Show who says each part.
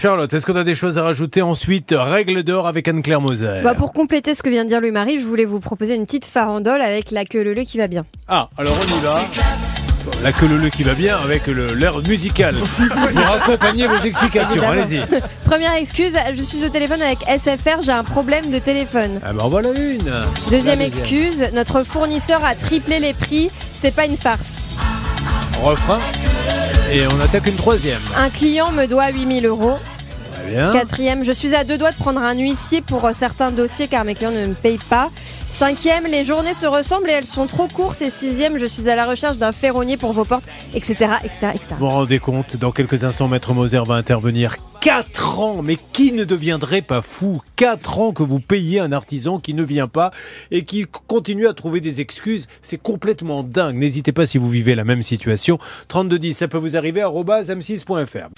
Speaker 1: Charlotte, est-ce qu'on a des choses à rajouter ensuite Règle d'or avec Anne-Claire Moser.
Speaker 2: Bah, pour compléter ce que vient de dire Louis-Marie, je voulais vous proposer une petite farandole avec la queue leu qui va bien.
Speaker 1: Ah, alors on y va. La queue leu qui va bien avec l'air musical. Pour accompagner vos explications, allez-y.
Speaker 2: Première excuse, je suis au téléphone avec SFR, j'ai un problème de téléphone.
Speaker 1: Ah ben voilà une.
Speaker 2: Deuxième
Speaker 1: La
Speaker 2: excuse, notre fournisseur a triplé les prix, c'est pas une farce.
Speaker 1: Refrain. Et on attaque une troisième.
Speaker 2: Un client me doit 8000 euros.
Speaker 1: Très bien.
Speaker 2: Quatrième, je suis à deux doigts de prendre un huissier pour euh, certains dossiers car mes clients ne me payent pas. Cinquième, les journées se ressemblent et elles sont trop courtes. Et sixième, je suis à la recherche d'un ferronnier pour vos portes, etc. etc., etc.
Speaker 1: Vous vous rendez compte, dans quelques instants, Maître Moser va intervenir. 4 ans Mais qui ne deviendrait pas fou? 4 ans que vous payez un artisan qui ne vient pas et qui continue à trouver des excuses. C'est complètement dingue. N'hésitez pas si vous vivez la même situation. 3210, ça peut vous arriver, arobase m6.fr.